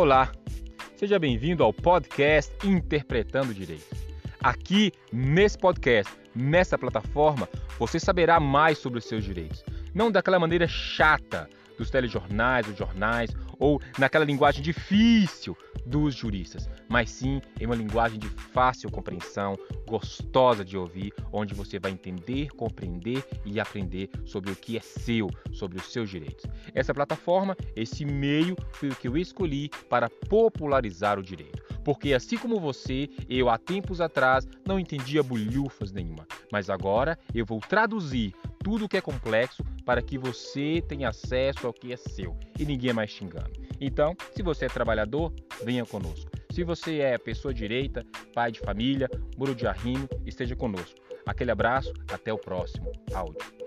Olá, seja bem-vindo ao podcast Interpretando Direito. Aqui, nesse podcast, nessa plataforma, você saberá mais sobre os seus direitos. Não daquela maneira chata dos telejornais, dos jornais, ou naquela linguagem difícil dos juristas, mas sim em uma linguagem de fácil compreensão, gostosa de ouvir, onde você vai entender, compreender e aprender sobre o que é seu, sobre os seus direitos. Essa plataforma, esse meio foi o que eu escolhi para popularizar o direito. Porque assim como você, eu há tempos atrás não entendia bolhufas nenhuma, mas agora eu vou traduzir tudo o que é complexo para que você tenha acesso ao que é seu e ninguém mais engane. Então, se você é trabalhador, venha conosco. Se você é pessoa direita, pai de família, muro de arrimo, esteja conosco. Aquele abraço, até o próximo áudio.